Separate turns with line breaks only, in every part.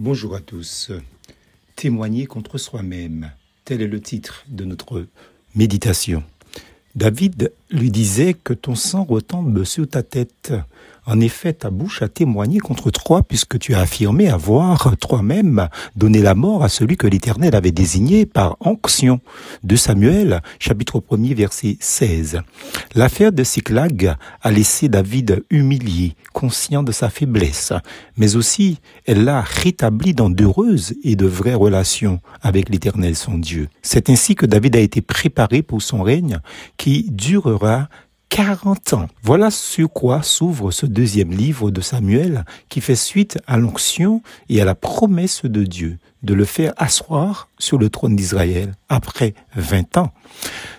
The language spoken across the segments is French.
Bonjour à tous. Témoigner contre soi-même, tel est le titre de notre méditation. David lui disait que ton sang retombe sur ta tête. En effet, ta bouche a témoigné contre toi puisque tu as affirmé avoir toi-même donné la mort à celui que l'Éternel avait désigné par onction. De Samuel, chapitre 1er, verset 16. L'affaire de Siklag a laissé David humilié, conscient de sa faiblesse, mais aussi elle l'a rétabli dans d'heureuses et de vraies relations avec l'Éternel son Dieu. C'est ainsi que David a été préparé pour son règne qui durera 40 ans. Voilà sur quoi s'ouvre ce deuxième livre de Samuel qui fait suite à l'onction et à la promesse de Dieu de le faire asseoir sur le trône d'Israël après 20 ans.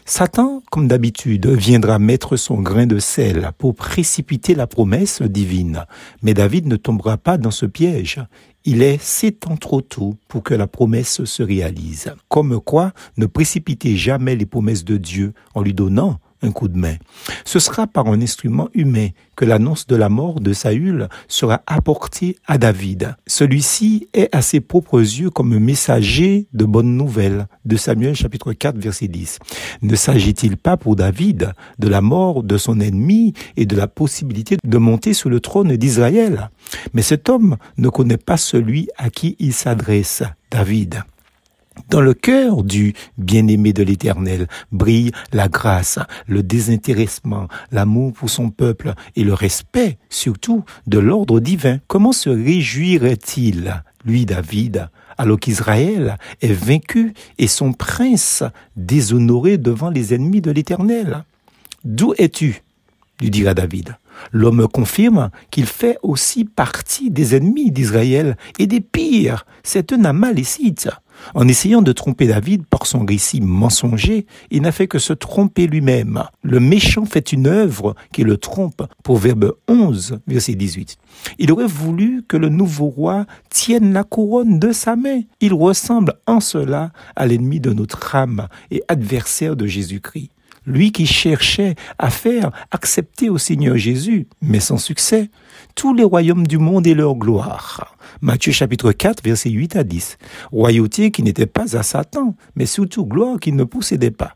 Satan, comme d'habitude, viendra mettre son grain de sel pour précipiter la promesse divine. Mais David ne tombera pas dans ce piège. Il est sept ans trop tôt pour que la promesse se réalise. Comme quoi, ne précipitez jamais les promesses de Dieu en lui donnant un coup de main. Ce sera par un instrument humain que l'annonce de la mort de Saül sera apportée à David. Celui-ci est à ses propres yeux comme un messager de bonnes nouvelles de Samuel chapitre 4 verset 10. Ne s'agit-il pas pour David de la mort de son ennemi et de la possibilité de monter sur le trône d'Israël? Mais cet homme ne connaît pas celui à qui il s'adresse, David. Dans le cœur du bien-aimé de l'Éternel brille la grâce, le désintéressement, l'amour pour son peuple et le respect, surtout, de l'ordre divin. Comment se réjouirait-il, lui David, alors qu'Israël est vaincu et son prince déshonoré devant les ennemis de l'Éternel? D'où es-tu? lui dira David. L'homme confirme qu'il fait aussi partie des ennemis d'Israël et des pires. C'est un amalécite. En essayant de tromper David par son récit mensonger, il n'a fait que se tromper lui-même. Le méchant fait une œuvre qui le trompe. Proverbe 11, verset 18. Il aurait voulu que le nouveau roi tienne la couronne de sa main. Il ressemble en cela à l'ennemi de notre âme et adversaire de Jésus-Christ lui qui cherchait à faire accepter au Seigneur Jésus, mais sans succès, tous les royaumes du monde et leur gloire. Matthieu chapitre 4, verset 8 à 10. Royauté qui n'était pas à Satan, mais surtout gloire qu'il ne possédait pas.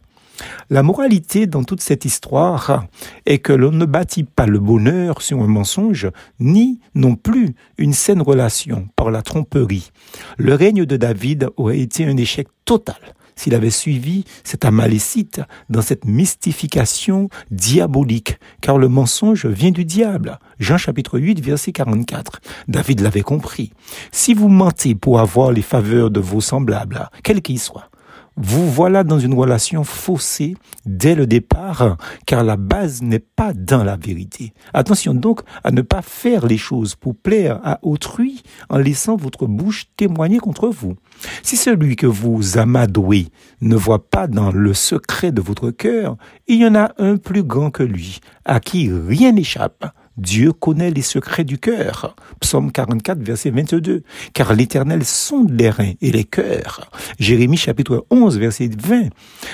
La moralité dans toute cette histoire est que l'on ne bâtit pas le bonheur sur un mensonge, ni non plus une saine relation par la tromperie. Le règne de David aurait été un échec total s'il avait suivi cet amalécite dans cette mystification diabolique, car le mensonge vient du diable. Jean chapitre 8, verset 44. David l'avait compris. Si vous mentez pour avoir les faveurs de vos semblables, quels qu'ils soient, vous voilà dans une relation faussée dès le départ, car la base n'est pas dans la vérité. Attention donc à ne pas faire les choses pour plaire à autrui en laissant votre bouche témoigner contre vous. Si celui que vous amadouez ne voit pas dans le secret de votre cœur, il y en a un plus grand que lui, à qui rien n'échappe. Dieu connaît les secrets du cœur. Psaume 44, verset 22. Car l'Éternel sonde les reins et les cœurs. Jérémie chapitre 11, verset 20.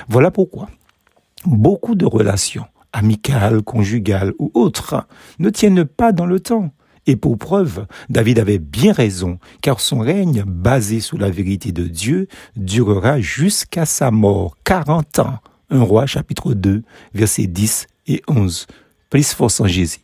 Voilà pourquoi beaucoup de relations, amicales, conjugales ou autres, ne tiennent pas dans le temps. Et pour preuve, David avait bien raison, car son règne, basé sur la vérité de Dieu, durera jusqu'à sa mort, 40 ans. Un roi chapitre 2, versets 10 et 11. Plus force en Jésus.